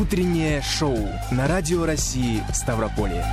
Утреннее шоу на Радио России Ставрополье.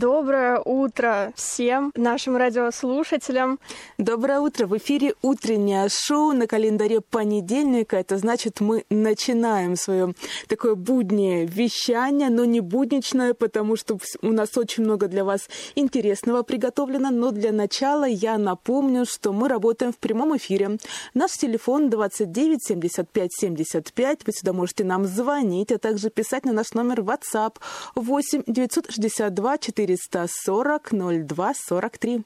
Доброе утро всем нашим радиослушателям. Доброе утро. В эфире утреннее шоу на календаре понедельника. Это значит, мы начинаем свое такое буднее вещание, но не будничное, потому что у нас очень много для вас интересного приготовлено. Но для начала я напомню, что мы работаем в прямом эфире. Наш телефон 29 75 75. Вы сюда можете нам звонить, а также писать на наш номер WhatsApp 8 962 4 440 02 43.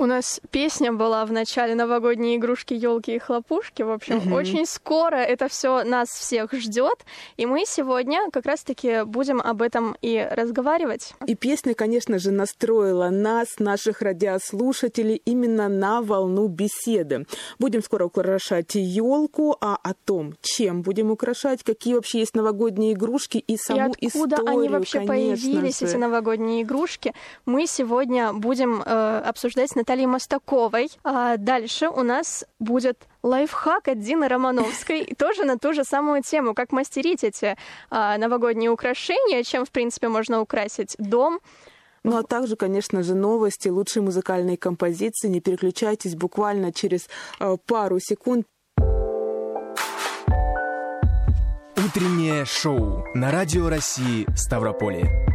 У нас песня была в начале новогодние игрушки, елки и хлопушки. В общем, угу. очень скоро это все нас всех ждет. И мы сегодня как раз-таки будем об этом и разговаривать. И песня, конечно же, настроила нас, наших радиослушателей, именно на волну беседы. Будем скоро украшать елку, а о том, чем будем украшать, какие вообще есть новогодние игрушки и саму и откуда историю, они вообще появились, же. эти новогодние игрушки, мы сегодня будем э, обсуждать на Натальей Мостаковой. А дальше у нас будет лайфхак от Дины Романовской, тоже на ту же самую тему, как мастерить эти а, новогодние украшения, чем, в принципе, можно украсить дом. Ну а также, конечно же, новости, лучшие музыкальные композиции. Не переключайтесь буквально через э, пару секунд. Утреннее шоу на Радио России Ставрополье.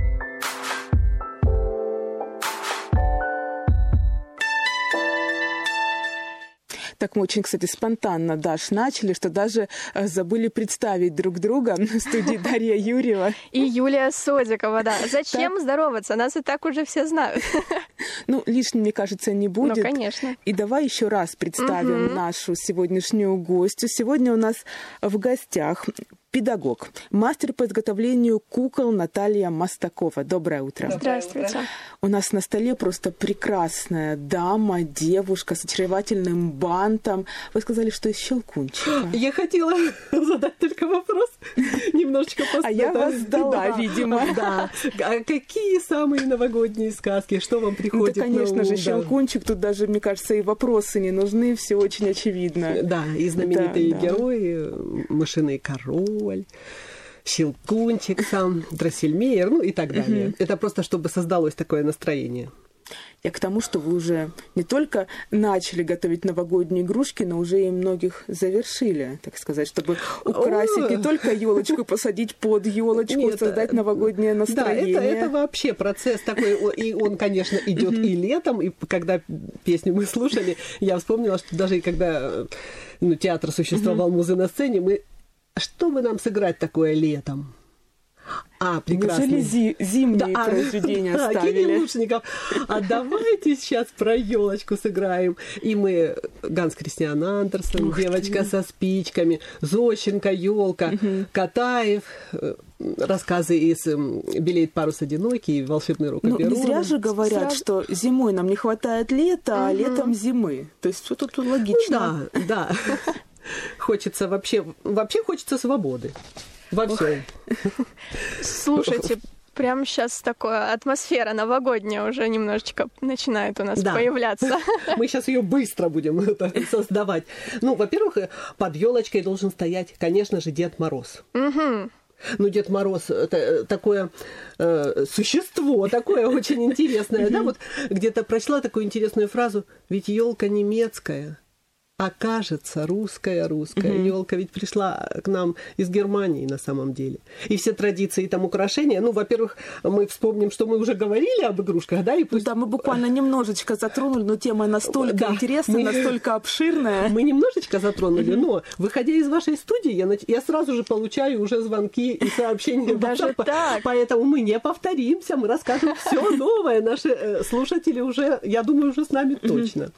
Так мы очень, кстати, спонтанно, Даш, начали, что даже э, забыли представить друг друга в студии Дарья Юрьева. И Юлия Содикова, да. Зачем здороваться? Нас и так уже все знают. Ну, лишним, мне кажется, не будет. Ну, конечно. И давай еще раз представим угу. нашу сегодняшнюю гостью. Сегодня у нас в гостях педагог, мастер по изготовлению кукол Наталья Мостакова. Доброе утро. Здравствуйте. У нас на столе просто прекрасная дама, девушка с очаровательным бантом. Вы сказали, что из щелкунчика. Я хотела задать только вопрос, немножечко. А я вас сдала, видимо. Да. А какие самые новогодние сказки? Что вам приходит ну, конечно же, щелкунчик. Тут даже, мне кажется, и вопросы не нужны. Все очень очевидно. Да, и знаменитые герои, мышиный король Король, Щелкунчик сам, Дроссельмейер, ну и так далее. Угу. Это просто, чтобы создалось такое настроение. Я к тому, что вы уже не только начали готовить новогодние игрушки, но уже и многих завершили, так сказать, чтобы украсить не только елочку, посадить под елочку, создать э, новогоднее настроение. Да, это, это вообще процесс такой, и он, конечно, идет и летом, и когда песню мы слушали, я вспомнила, что даже когда ну, театр существовал, музы на сцене, мы что бы нам сыграть такое летом? А, прекрасно. Неужели зи- зимние да, произведения а, оставили? Лучников. А давайте сейчас про елочку сыграем. И мы Ганс Кристиан Андерсон, Ух девочка ты. со спичками, Зощенко, елка, угу. Катаев, э, рассказы из «Белеет парус одинокий», «Волшебный рук Ну, не зря же говорят, Сразу... что зимой нам не хватает лета, угу. а летом зимы. То есть все тут логично. Ну, да, да. Хочется вообще, вообще хочется свободы. Во всем. Слушайте, прямо сейчас такая атмосфера новогодняя уже немножечко начинает у нас да. появляться. Мы сейчас ее быстро будем создавать. Ну, во-первых, под елочкой должен стоять, конечно же, Дед Мороз. Угу. Ну, Дед Мороз это такое э, существо, такое очень интересное. Да, вот где-то прочла такую интересную фразу: ведь елка немецкая окажется русская русская. Mm елка ведь пришла к нам из Германии на самом деле. И все традиции и там украшения. Ну во-первых мы вспомним что мы уже говорили об игрушках да и пусть... да мы буквально немножечко затронули но тема настолько да, интересная мы... настолько обширная. мы немножечко затронули но выходя из вашей студии я я сразу же получаю уже звонки и сообщения даже так? Поэтому мы не повторимся мы расскажем все новое. Наши э, слушатели уже я думаю уже с нами точно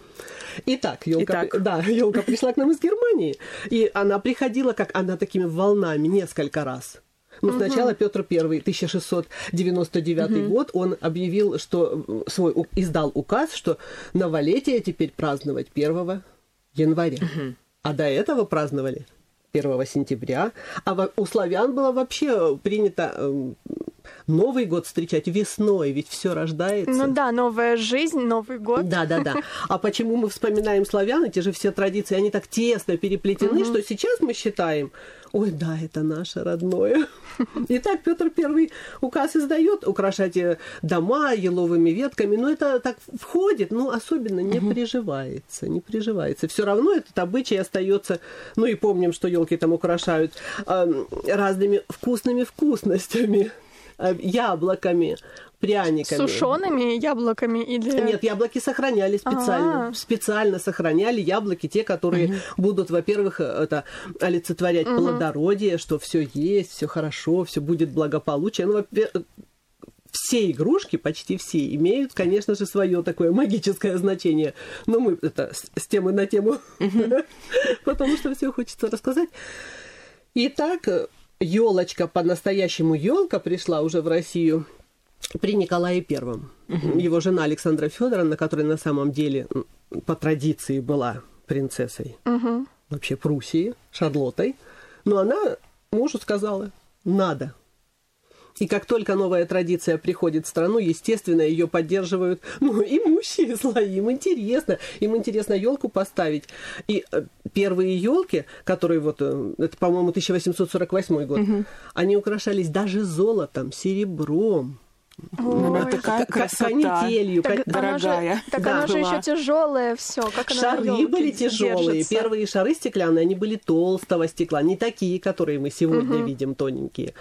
Итак, елка, да, елка пришла к нам из Германии, и она приходила, как она такими волнами несколько раз. Ну, угу. сначала Петр I, 1699 угу. год, он объявил, что свой издал указ, что новолетие теперь праздновать 1 января. Угу. А до этого праздновали 1 сентября. А у славян было вообще принято эм, Новый год встречать весной, ведь все рождается. Ну да, новая жизнь, Новый год. Да, да, да. А почему мы вспоминаем славян, эти же все традиции, они так тесно переплетены, угу. что сейчас мы считаем, ой, да, это наше родное. Итак, Петр Первый указ издает украшать э, дома еловыми ветками, но это так входит, но особенно не угу. приживается, не приживается. Все равно этот обычай остается, ну и помним, что елки там украшают э, разными вкусными вкусностями. Э, яблоками, пряниками. Сушеными яблоками или... Нет, яблоки сохраняли специально. А-а-а. Специально сохраняли яблоки, те, которые угу. будут, во-первых, это олицетворять угу. плодородие, что все есть, все хорошо, все будет благополучие. Ну, все игрушки, почти все, имеют, конечно же, свое такое магическое значение. Но мы это с темы на тему, потому что все хочется рассказать. Итак, елочка по-настоящему елка пришла уже в Россию при Николае Первом. Угу. Его жена Александра Федоровна, которая на самом деле по традиции была принцессой угу. вообще Пруссии, Шарлоттой, но она мужу сказала, надо, и как только новая традиция приходит в страну, естественно, ее поддерживают ну, имущие слои. Им интересно. Им интересно елку поставить. И э, первые елки, которые вот, э, это, по-моему, 1848 год, угу. они украшались даже золотом, серебром, Ой, такая красота, канителью, так, дорогая. Же, так да, она же еще тяжелая, все. Как Шары она были тяжелые. Первые шары стеклянные, они были толстого стекла, не такие, которые мы сегодня угу. видим, тоненькие.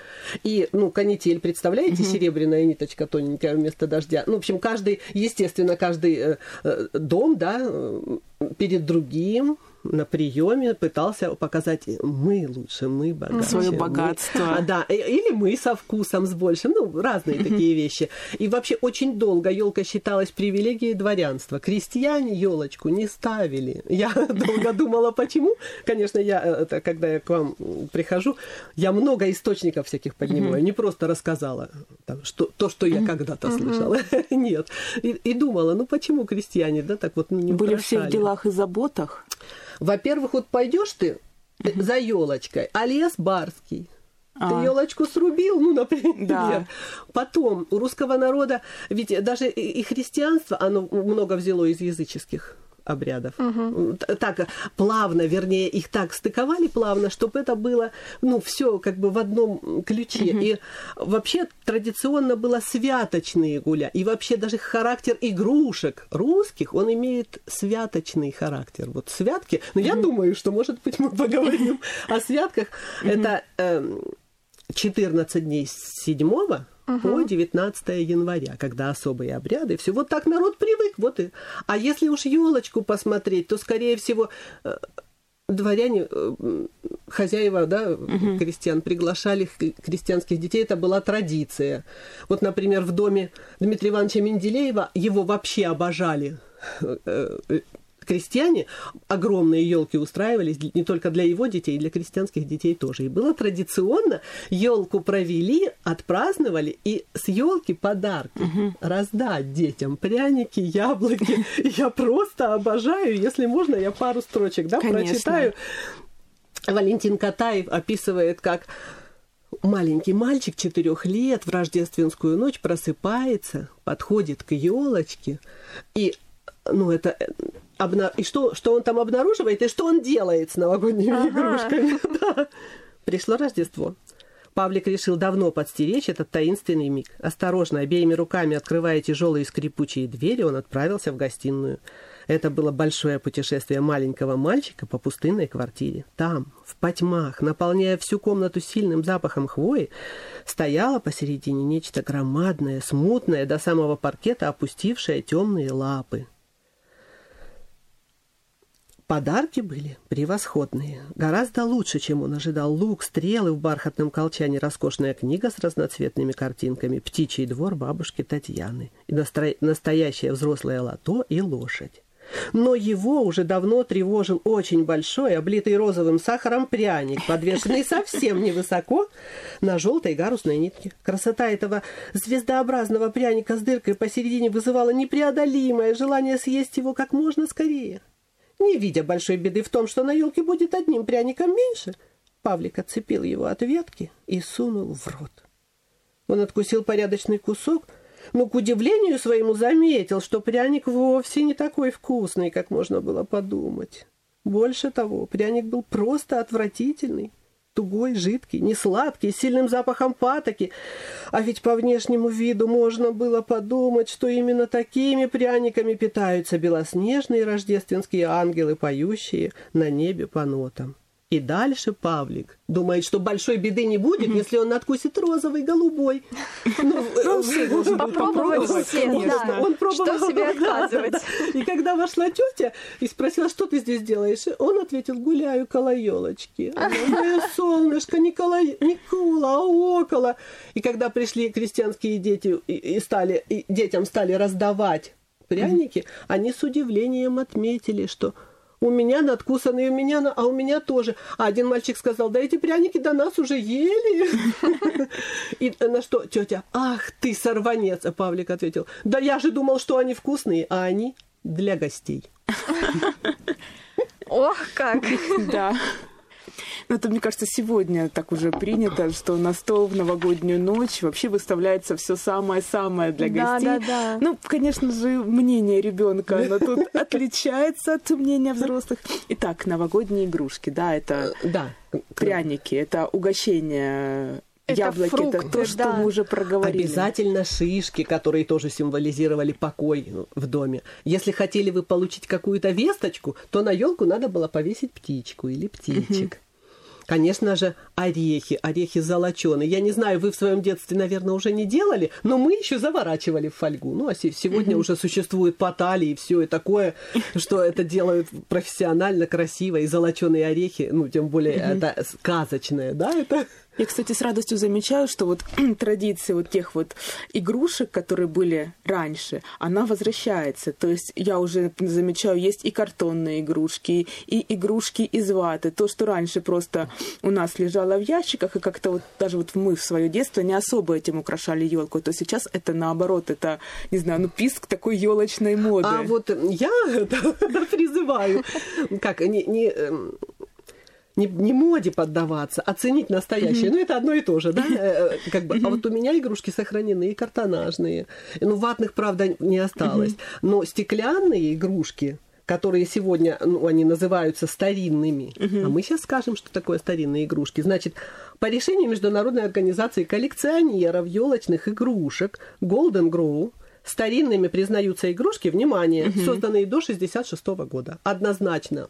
И, ну, канитель, представляете, угу. серебряная ниточка тоненькая вместо дождя. Ну, в общем, каждый, естественно, каждый э, э, дом, да, э, перед другим на приеме пытался показать, мы лучше, мы богаче. Свое богатство. А, да, или мы со вкусом, с большим, ну, разные такие вещи. И вообще очень долго елка считалась привилегией дворянства. Крестьяне елочку не ставили. Я долго думала, почему. Конечно, я, э, это, когда я к вам прихожу, я много источников всяких поднимаю, не просто рассказала там, что, то, что я когда-то слышала. Нет. И, и думала, ну почему крестьяне, да, так вот не Были все в делах и заботах? Во-первых, вот пойдешь ты за елочкой, а лес барский. А. Ты елочку срубил, ну, например. Да. Потом у русского народа, ведь даже и христианство, оно много взяло из языческих обрядов. Угу. Так плавно, вернее, их так стыковали плавно, чтобы это было, ну, все как бы в одном ключе. Угу. И вообще традиционно было святочные гуля. И вообще даже характер игрушек русских, он имеет святочный характер. Вот святки, но ну, я думаю, что, может быть, мы поговорим о святках. Это 14 эм, дней с 7 угу. по 19 января, когда особые обряды. Все вот так народ привык. Вот и... А если уж елочку посмотреть, то, скорее всего, э, дворяне, э, хозяева, да, угу. крестьян, приглашали крестьянских детей, это была традиция. Вот, например, в доме Дмитрия Ивановича Менделеева его вообще обожали э, крестьяне огромные елки устраивались не только для его детей, и для крестьянских детей тоже. И было традиционно, елку провели, отпраздновали, и с елки подарки угу. раздать детям. Пряники, яблоки. Я просто обожаю. Если можно, я пару строчек да, прочитаю. Валентин Катаев описывает, как маленький мальчик четырех лет в рождественскую ночь просыпается, подходит к елочке и ну, это обна... и что, что он там обнаруживает, и что он делает с новогодними ага. игрушками. да. Пришло Рождество. Павлик решил давно подстеречь этот таинственный миг. Осторожно, обеими руками открывая тяжелые скрипучие двери, он отправился в гостиную. Это было большое путешествие маленького мальчика по пустынной квартире. Там, в потьмах, наполняя всю комнату сильным запахом хвои, стояло посередине нечто громадное, смутное, до самого паркета опустившее темные лапы. Подарки были превосходные, гораздо лучше, чем он ожидал. Лук, стрелы в бархатном колчане, роскошная книга с разноцветными картинками, птичий двор бабушки Татьяны, и настро... настоящее взрослое лото и лошадь. Но его уже давно тревожил очень большой, облитый розовым сахаром пряник, подвешенный совсем невысоко на желтой гарусной нитке. Красота этого звездообразного пряника с дыркой посередине вызывала непреодолимое желание съесть его как можно скорее. Не видя большой беды в том, что на елке будет одним пряником меньше, Павлик отцепил его от ветки и сунул в рот. Он откусил порядочный кусок, но, к удивлению своему, заметил, что пряник вовсе не такой вкусный, как можно было подумать. Больше того, пряник был просто отвратительный тугой, жидкий, несладкий, с сильным запахом патоки. А ведь по внешнему виду можно было подумать, что именно такими пряниками питаются белоснежные рождественские ангелы, поющие на небе по нотам. И дальше Павлик думает, что большой беды не будет, если он надкусит розовый, голубой. Ну, попробовать все. Он пробовал. Что себе отказывать? И когда вошла тетя и спросила, что ты здесь делаешь, он ответил, гуляю около елочки. Мое солнышко, Никола, а около. И когда пришли крестьянские дети и стали, детям стали раздавать пряники, они с удивлением отметили, что у меня надкусанные, у меня, а у меня тоже. А один мальчик сказал, да эти пряники до нас уже ели. И на что тетя, ах ты сорванец, а Павлик ответил, да я же думал, что они вкусные, а они для гостей. Ох, как! Да. Ну, это, мне кажется, сегодня так уже принято, что на стол в новогоднюю ночь вообще выставляется все самое-самое для гостей. Да, да, да. Ну, конечно же, мнение ребенка, оно тут отличается от мнения взрослых. Итак, новогодние игрушки, да, это э, да. пряники, это угощение это яблоки, фрукты, это то, что да. мы уже проговорили. Обязательно шишки, которые тоже символизировали покой в доме. Если хотели вы получить какую-то весточку, то на елку надо было повесить птичку или птичек. Конечно же, орехи, орехи золоченые. Я не знаю, вы в своем детстве, наверное, уже не делали, но мы еще заворачивали в фольгу. Ну, а сегодня mm-hmm. уже существует патали и все и такое, что это делают профессионально, красиво, и золоченые орехи, ну, тем более mm-hmm. это сказочное, да, это... Я, кстати, с радостью замечаю, что вот традиция вот тех вот игрушек, которые были раньше, она возвращается. То есть я уже замечаю, есть и картонные игрушки, и игрушки из ваты. То, что раньше просто у нас лежало в ящиках, и как-то вот даже вот мы в свое детство не особо этим украшали елку, то сейчас это наоборот, это, не знаю, ну писк такой елочной моды. А вот я призываю, как, не, не эм, не, не моде поддаваться, а ценить настоящее. Mm-hmm. Ну, это одно и то же, да? Э, э, как бы. Mm-hmm. А вот у меня игрушки сохранены и картонажные. Ну, ватных, правда, не осталось. Mm-hmm. Но стеклянные игрушки, которые сегодня, ну, они называются старинными. Uh-huh. А мы сейчас скажем, что такое старинные игрушки. Значит, по решению Международной организации коллекционеров елочных игрушек Golden Grow старинными признаются игрушки, внимание, uh-huh. созданные до 66 года. Однозначно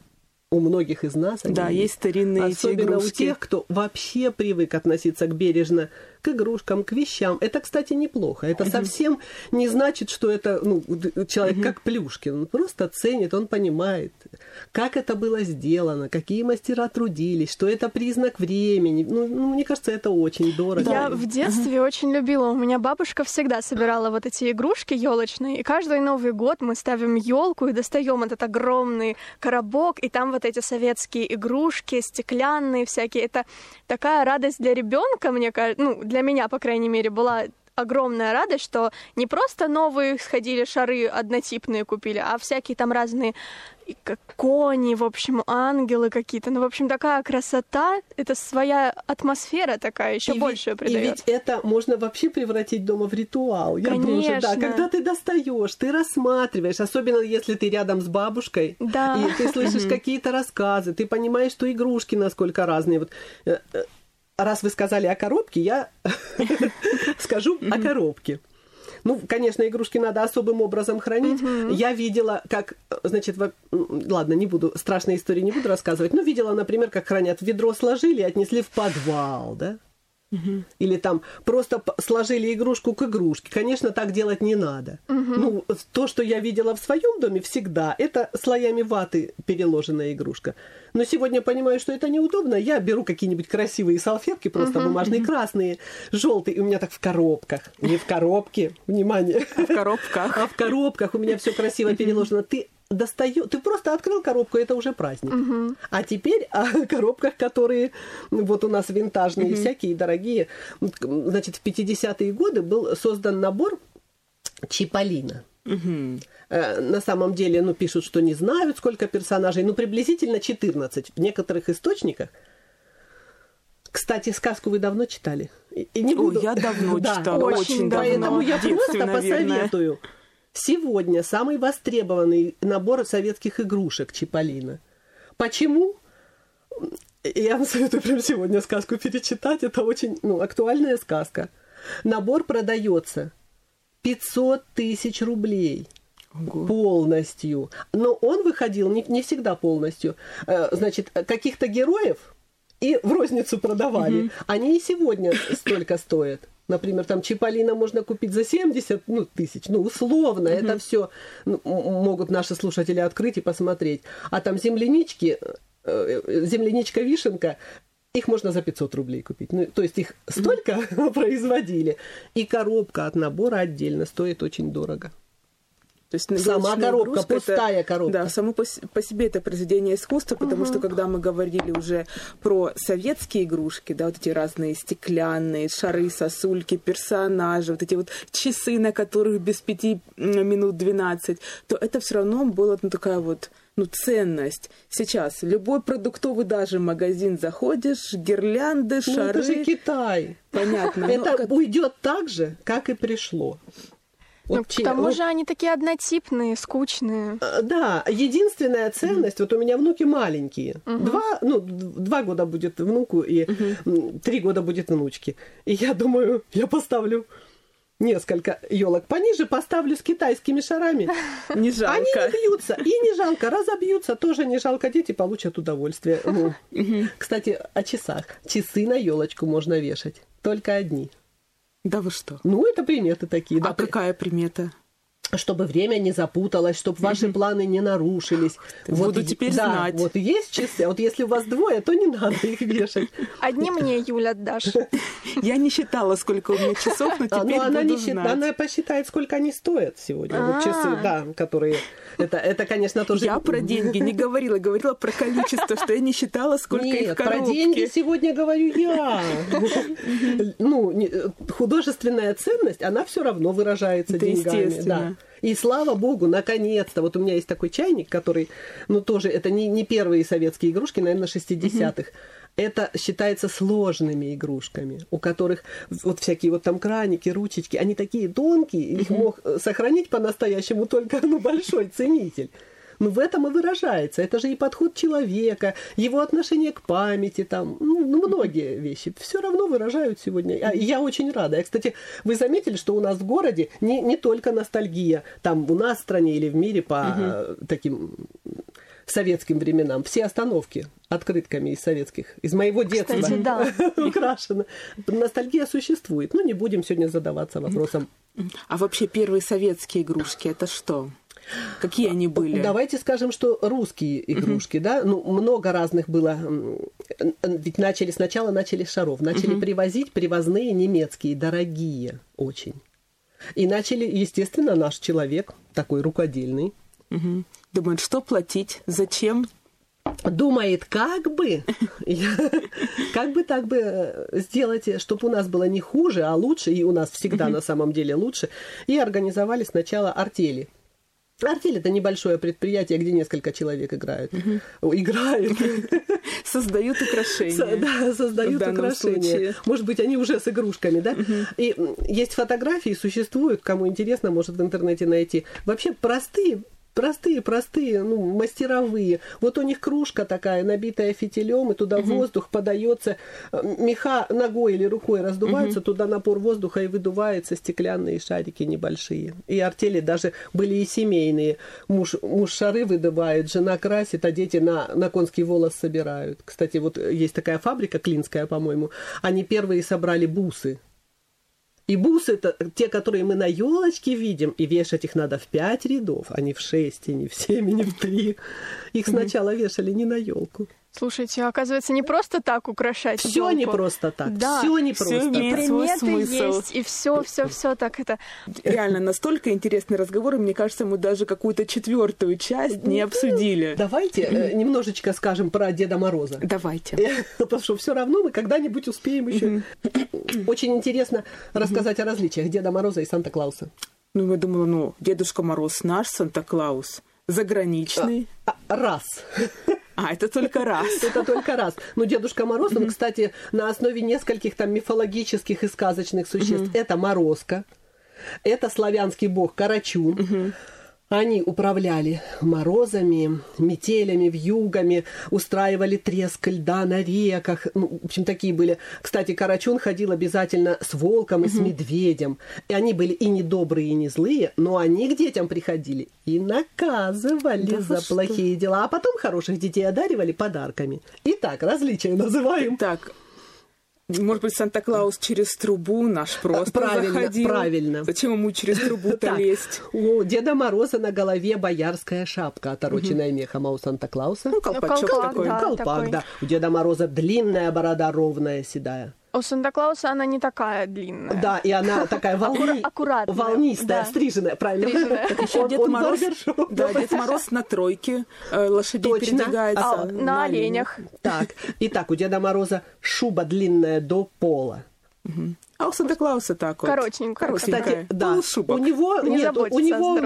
у многих из нас. да, есть старинные Особенно у тех, кто вообще привык относиться к бережно к игрушкам, к вещам. Это, кстати, неплохо. Это совсем не значит, что это ну, человек как Плюшкин. Он просто ценит, он понимает, как это было сделано, какие мастера трудились, что это признак времени. Ну, ну мне кажется, это очень дорого. Я в детстве очень любила. У меня бабушка всегда собирала вот эти игрушки елочные. И каждый Новый год мы ставим елку и достаем этот огромный коробок, и там вот эти советские игрушки, стеклянные всякие. Это такая радость для ребенка, мне кажется, ну, для меня, по крайней мере, была огромная радость, что не просто новые сходили шары однотипные купили, а всякие там разные кони, в общем, ангелы какие-то. Ну, в общем, такая красота, это своя атмосфера такая, еще больше придает. И ведь это можно вообще превратить дома в ритуал. Я Конечно. Тоже, да, когда ты достаешь, ты рассматриваешь, особенно если ты рядом с бабушкой, да. и ты слышишь какие-то рассказы, ты понимаешь, что игрушки насколько разные. Вот э, э, раз вы сказали о коробке, я скажу о коробке. Ну, конечно, игрушки надо особым образом хранить. Я видела, как, значит, во... ладно, не буду, страшные истории не буду рассказывать, но видела, например, как хранят ведро сложили и отнесли в подвал, да? Угу. Или там просто сложили игрушку к игрушке. Конечно, так делать не надо. Угу. Ну, то, что я видела в своем доме всегда, это слоями ваты переложенная игрушка. Но сегодня понимаю, что это неудобно. Я беру какие-нибудь красивые салфетки, просто угу. бумажные, красные, желтые, и у меня так в коробках. Не в коробке, внимание. А в коробках. А в коробках у меня все красиво переложено. Ты достаю, ты просто открыл коробку, это уже праздник. Угу. А теперь о коробках, которые вот у нас винтажные, угу. всякие дорогие. Значит, в 50-е годы был создан набор Чиполлино. Угу. На самом деле, ну, пишут, что не знают, сколько персонажей, ну, приблизительно 14. В некоторых источниках кстати, сказку вы давно читали? И не буду... О, я давно да, читала, очень, очень давно. Поэтому я просто посоветую. Сегодня самый востребованный набор советских игрушек Чиполлино. Почему? Я вам советую прямо сегодня сказку перечитать. Это очень ну, актуальная сказка. Набор продается 500 тысяч рублей. Ого. полностью. Но он выходил не, не всегда полностью. Э, значит, каких-то героев и в розницу продавали. Угу. Они и сегодня столько стоят. Например, там Чиполлино можно купить за 70 ну, тысяч, ну, условно, угу. это все ну, могут наши слушатели открыть и посмотреть. А там землянички, э, земляничка-вишенка, их можно за 500 рублей купить. Ну, то есть их столько mm производили. И коробка от набора отдельно стоит очень дорого. То есть Сама коробка, пустая это, коробка. Да, само по, по себе это произведение искусства, потому угу. что когда мы говорили уже про советские игрушки, да, вот эти разные стеклянные шары, сосульки, персонажи, вот эти вот часы, на которых без пяти минут 12, то это все равно было ну, такая вот ну, ценность. Сейчас любой продуктовый даже магазин заходишь, гирлянды, шары. Ну, это же Китай. Понятно. Это как... уйдет так же, как и пришло. Вот, ну, к тому вот, же они такие однотипные, скучные. А, да, единственная ценность, mm-hmm. вот у меня внуки маленькие, mm-hmm. два, ну, два года будет внуку и mm-hmm. три года будет внучке. И я думаю, я поставлю несколько елок пониже, поставлю с китайскими шарами. Не жалко. Они не бьются. И не жалко. Разобьются. Тоже не жалко. Дети получат удовольствие. Ну. Кстати, о часах. Часы на елочку можно вешать. Только одни. Да вы что? Ну, это приметы такие. А да. какая примета? Чтобы время не запуталось, чтобы ваши планы не нарушились. Вот, Буду теперь да, знать. Вот есть часы, а вот если у вас двое, то не надо их вешать. Одни мне, Юля, отдашь. Я не считала, сколько у меня часов, но теперь а, ну, она буду не знать. Она посчитает, сколько они стоят сегодня. Вот часы, а. да, которые... Это, это, это, тоже... Я про деньги не говорила, говорила про количество, что я не считала, сколько Нет, их в коробке. про деньги сегодня говорю я. Ну, художественная ценность, она все равно выражается деньгами. Да. И слава богу, наконец-то, вот у меня есть такой чайник, который, ну тоже, это не, не первые советские игрушки, наверное, 60-х. Это считается сложными игрушками, у которых вот всякие вот там краники, ручечки, они такие тонкие, их мог сохранить по-настоящему только ну, большой ценитель. Ну, в этом и выражается. Это же и подход человека, его отношение к памяти, там, ну, ну многие вещи все равно выражают сегодня. А я очень рада. Я, кстати, вы заметили, что у нас в городе не, не только ностальгия, там у нас в стране или в мире по угу. таким советским временам. Все остановки открытками из советских, из моего детства Кстати, да. украшены. Ностальгия существует. Ну, не будем сегодня задаваться вопросом. А вообще первые советские игрушки это что? Какие они были? Давайте скажем, что русские игрушки, угу. да, ну, много разных было. Ведь начали сначала начали шаров, начали угу. привозить привозные немецкие, дорогие очень. И начали, естественно, наш человек, такой рукодельный. Угу. Думает, что платить, зачем? думает, как бы, как бы так бы э, сделать, чтобы у нас было не хуже, а лучше, и у нас всегда на самом деле лучше, и организовали сначала артели. Артель это небольшое предприятие, где несколько человек играют. Угу. Играют. Создают украшения. Да, создают украшения. Может быть, они уже с игрушками, да? И есть фотографии, существуют, кому интересно, может в интернете найти. Вообще простые простые-простые, ну, мастеровые. Вот у них кружка такая, набитая фитилем, и туда угу. воздух подается, меха ногой или рукой раздуваются, угу. туда напор воздуха и выдувается стеклянные шарики небольшие. И артели даже были и семейные. Муж, муж шары выдувает, жена красит, а дети на, на конский волос собирают. Кстати, вот есть такая фабрика клинская, по-моему, они первые собрали бусы и бусы это те, которые мы на елочке видим, и вешать их надо в пять рядов, а не в шесть, и не в семь, и не в три. Их сначала вешали не на елку. Слушайте, оказывается, не просто так украшать. Все не просто так. Да, все не просто. Все имеет и свой смысл. есть, и все, все, все так это. Реально настолько интересный разговор, и мне кажется, мы даже какую-то четвертую часть не обсудили. Давайте э, немножечко скажем про Деда Мороза. Давайте. Потому что все равно мы когда-нибудь успеем еще. Очень интересно рассказать о различиях Деда Мороза и Санта-Клауса. Ну, я думала, ну, Дедушка Мороз наш Санта-Клаус заграничный. А, а, раз. А, это только раз. Это только раз. Но Дедушка Мороз, он, кстати, на основе нескольких там мифологических и сказочных существ. Это Морозка, это славянский бог Карачун, они управляли морозами, метелями, вьюгами, устраивали треск льда на реках. Ну, в общем, такие были. Кстати, Карачун ходил обязательно с волком и с медведем. И они были и не добрые, и не злые, но они к детям приходили и наказывали да за плохие дела. А потом хороших детей одаривали подарками. Итак, различия называем. Так, может быть, Санта-Клаус через трубу наш просто правильно, заходил. Правильно. Зачем ему через трубу-то лезть? У Деда Мороза на голове боярская шапка, отороченная мехом, а у Санта-Клауса... Ну, колпачок колпак, такой. Колпак, да. У Деда Мороза длинная борода, ровная, седая. У Санта-Клауса она не такая длинная. Да, и она такая волни... аккуратная, волнистая, да. стриженная, правильно. Стриженная. Еще Он- Дед он Мороз, барбершоп. да, Дед Мороз на тройке э, лошадей Точно. передвигается. А, на оленях. Так, итак, у Деда Мороза шуба длинная до пола. А у Санта-Клауса так вот. Коротенькая. Коротенькая. Кстати, да, Полушубок. у него Не нет, у него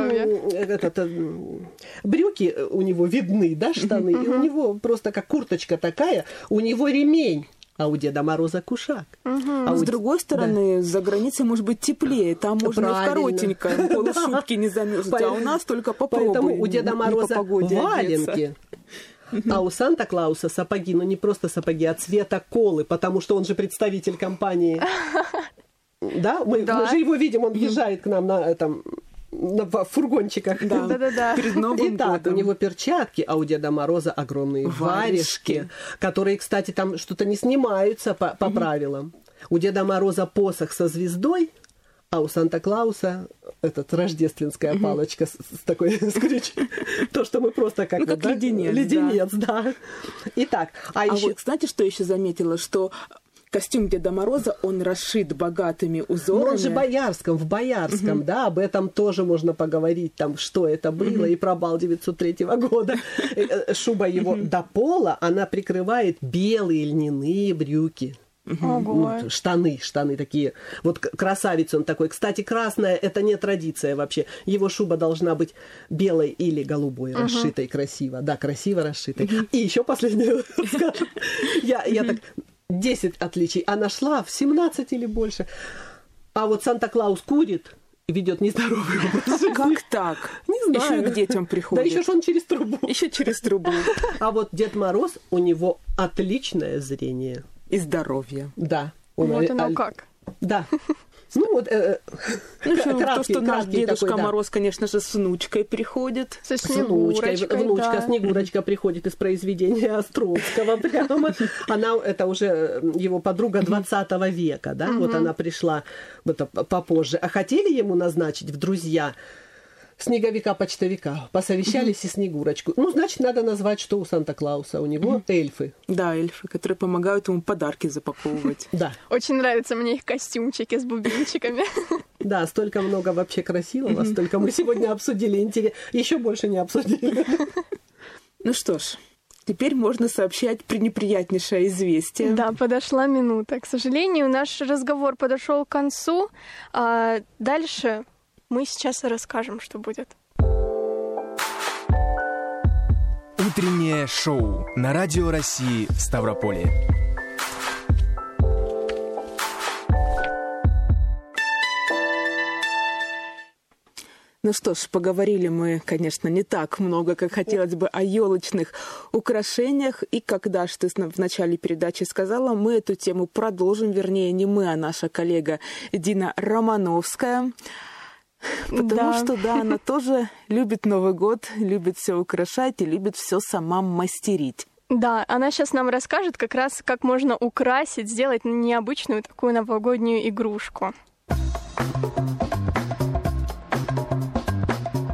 этот, м, брюки у него видны, да, штаны, и у него просто как курточка такая, у него ремень, а у Деда Мороза кушак. А Но у с д- другой стороны, за границей может быть теплее. Там можно Правильно. коротеньком полушубке не замерзнуть. А у нас только попробуй. Поэтому у Деда Мороза валенки. А у Санта-Клауса сапоги, но не просто сапоги, а цвета колы, потому что он же представитель компании. Да, мы, Да. мы же его видим, он въезжает к нам на этом в фургончиках. Да. Да-да-да. Перед Новым Итак, годом. у него перчатки, а у Деда Мороза огромные Варежки. варежки, которые, кстати, там что-то не снимаются по, по правилам. У Деда Мороза посох со звездой, а у Санта-Клауса этот рождественская палочка с, с такой с крюч- То, что мы просто как, Ну, вот, как да? леденец, да. да. Итак, а, А еще... вот знаете, что еще заметила? Что костюм Деда Мороза, он расшит богатыми узорами. он же боярском, в боярском, да, об этом тоже можно поговорить, там, что это было, и про бал 903 года. Э, э, Шуба его до пола, она прикрывает белые льняные брюки. Ого. Ну, штаны, штаны такие. Вот красавец он такой. Кстати, красная это не традиция вообще. Его шуба должна быть белой или голубой, расшитой красиво. Да, красиво расшитой. И еще последнее скажу. Я, я так 10 отличий, а нашла в 17 или больше. А вот Санта-Клаус курит и ведет нездоровый образ жизни. Как так? Не знаю. Еще и к детям Да приходит. еще ж он через трубу. Еще через трубу. А вот Дед Мороз, у него отличное зрение. И здоровье. Да. Он Вот оно аль- как. Да. Ну вот, э, Ну, еще то, краткий- что наш краткий Дедушка такой, да. Мороз, конечно же, с внучкой приходит. Со с внучкой, Снегурочкой, внучка да. Снегурочка приходит из произведения Островского прямо. Она, это уже его подруга 20 века, да, вот она пришла это попозже. А хотели ему назначить в друзья снеговика-почтовика. Посовещались и Снегурочку. Ну, значит, надо назвать, что у Санта-Клауса. У него эльфы. Да, эльфы, которые помогают ему подарки запаковывать. Да, Очень нравятся мне их костюмчики с бубенчиками. да, столько много вообще красивого, столько мы сегодня обсудили. Интерес... Еще больше не обсудили. Ну что ж, теперь можно сообщать пренеприятнейшее известие. Да, подошла минута. К сожалению, наш разговор подошел к концу. А дальше мы сейчас и расскажем, что будет. Утреннее шоу на Радио России в Ставрополе. Ну что ж, поговорили мы, конечно, не так много, как хотелось бы о елочных украшениях. И когда же ты в начале передачи сказала, мы эту тему продолжим, вернее, не мы, а наша коллега Дина Романовская. Потому Да. что, да, она тоже любит Новый год, любит все украшать и любит все сама мастерить. Да, она сейчас нам расскажет как раз, как можно украсить, сделать необычную такую новогоднюю игрушку.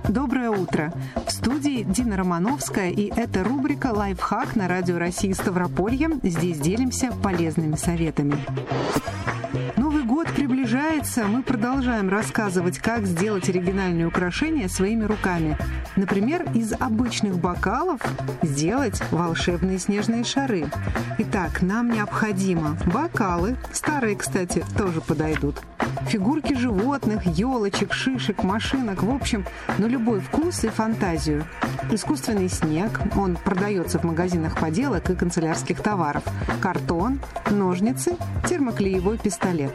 Доброе утро. В студии Дина Романовская, и это рубрика «Лайфхак» на Радио России Ставрополье. Здесь делимся полезными советами. Приближается, мы продолжаем рассказывать, как сделать оригинальные украшения своими руками. Например, из обычных бокалов сделать волшебные снежные шары. Итак, нам необходимо бокалы, старые, кстати, тоже подойдут, фигурки животных, елочек, шишек, машинок, в общем, на любой вкус и фантазию. Искусственный снег, он продается в магазинах поделок и канцелярских товаров, картон, ножницы, термоклеевой пистолет.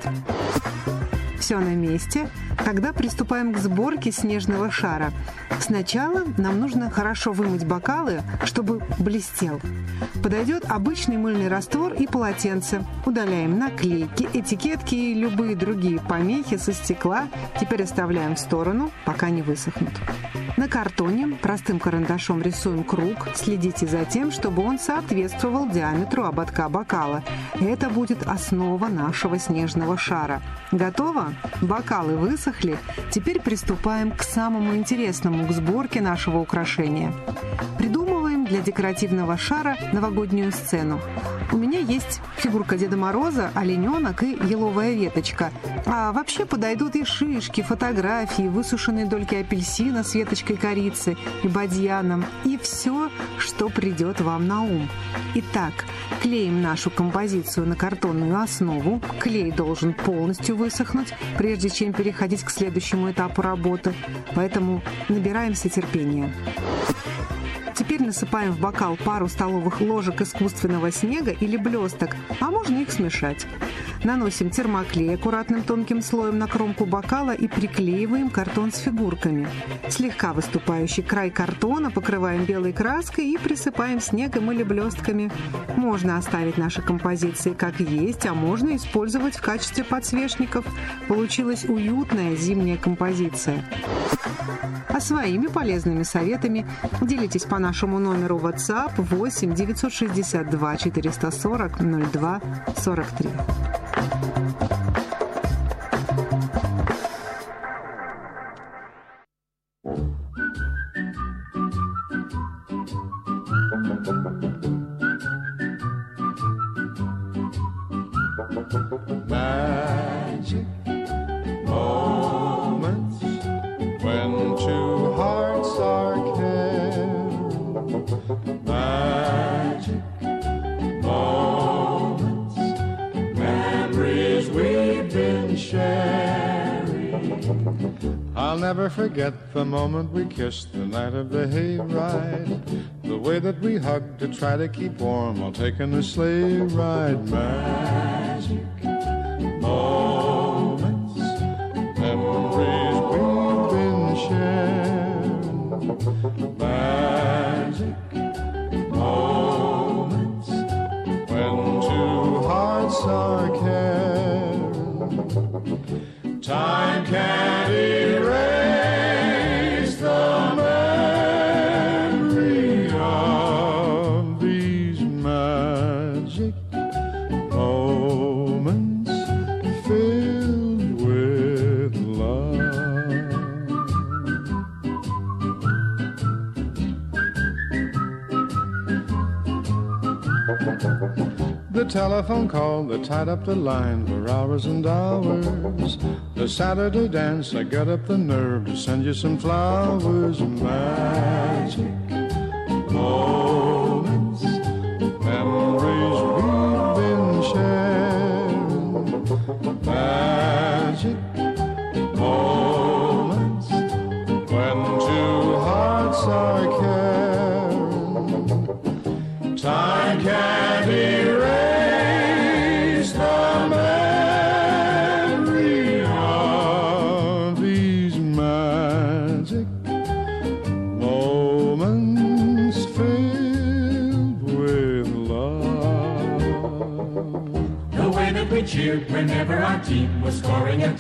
Все на месте. Тогда приступаем к сборке снежного шара. Сначала нам нужно хорошо вымыть бокалы, чтобы блестел. Подойдет обычный мыльный раствор и полотенце. Удаляем наклейки, этикетки и любые другие помехи со стекла. Теперь оставляем в сторону, пока не высохнут. На картоне простым карандашом рисуем круг. Следите за тем, чтобы он соответствовал диаметру ободка бокала. Это будет основа нашего снежного шара. Готово? Бокалы высохли. Теперь приступаем к самому интересному, к сборке нашего украшения. Придумываем для декоративного шара новогоднюю сцену. У меня есть фигурка Деда Мороза, олененок и еловая веточка. А вообще подойдут и шишки, фотографии, высушенные дольки апельсина с веточкой корицы и бадьяном. И все, что придет вам на ум. Итак, клеим нашу композицию на картонную основу. Клей должен полностью высохнуть, прежде чем переходить к следующему этапу работы. Поэтому набираемся терпения. Теперь насыпаем в бокал пару столовых ложек искусственного снега или блесток, а можно их смешать. Наносим термоклей аккуратным тонким слоем на кромку бокала и приклеиваем картон с фигурками. Слегка выступающий край картона покрываем белой краской и присыпаем снегом или блестками. Можно оставить наши композиции как есть, а можно использовать в качестве подсвечников. Получилась уютная зимняя композиция. А своими полезными советами делитесь по нашему номеру WhatsApp 8 962 440 02 43. Thank you. Forget the moment we kissed the night of the hayride. The way that we hugged to try to keep warm while taking a sleigh ride. Magic telephone call that tied up the line for hours and hours. The Saturday dance, I got up the nerve to send you some flowers. Magic moments, memories we've been sharing. Magic moments when two hearts are caring. Time can't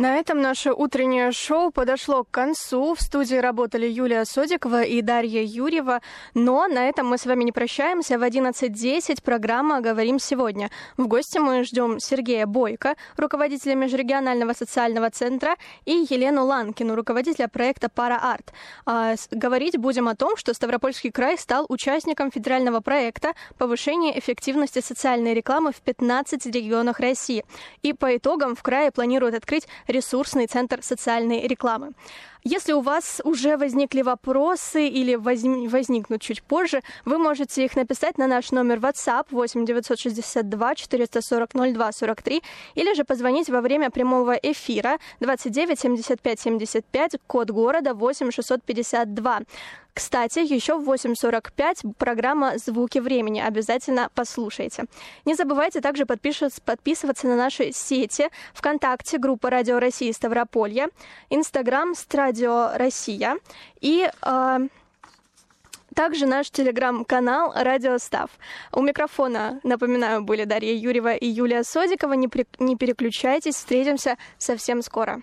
На этом наше утреннее шоу подошло к концу. В студии работали Юлия Содикова и Дарья Юрьева. Но на этом мы с вами не прощаемся. В 11.10 программа «Говорим сегодня». В гости мы ждем Сергея Бойко, руководителя Межрегионального социального центра, и Елену Ланкину, руководителя проекта «Параарт». А, говорить будем о том, что Ставропольский край стал участником федерального проекта повышения эффективности социальной рекламы в 15 регионах России. И по итогам в крае планируют открыть ресурсный центр социальной рекламы. Если у вас уже возникли вопросы или возникнут чуть позже, вы можете их написать на наш номер WhatsApp 8 962 440 02 43 или же позвонить во время прямого эфира 29 75 75, код города 8 652. Кстати, еще в 8.45 программа «Звуки времени». Обязательно послушайте. Не забывайте также подписываться на наши сети ВКонтакте, группа «Радио России Ставрополье», Инстаграм «Радио Россия» и э, также наш телеграм-канал «Радио Став». У микрофона, напоминаю, были Дарья Юрьева и Юлия Содикова. Не, при... не переключайтесь, встретимся совсем скоро.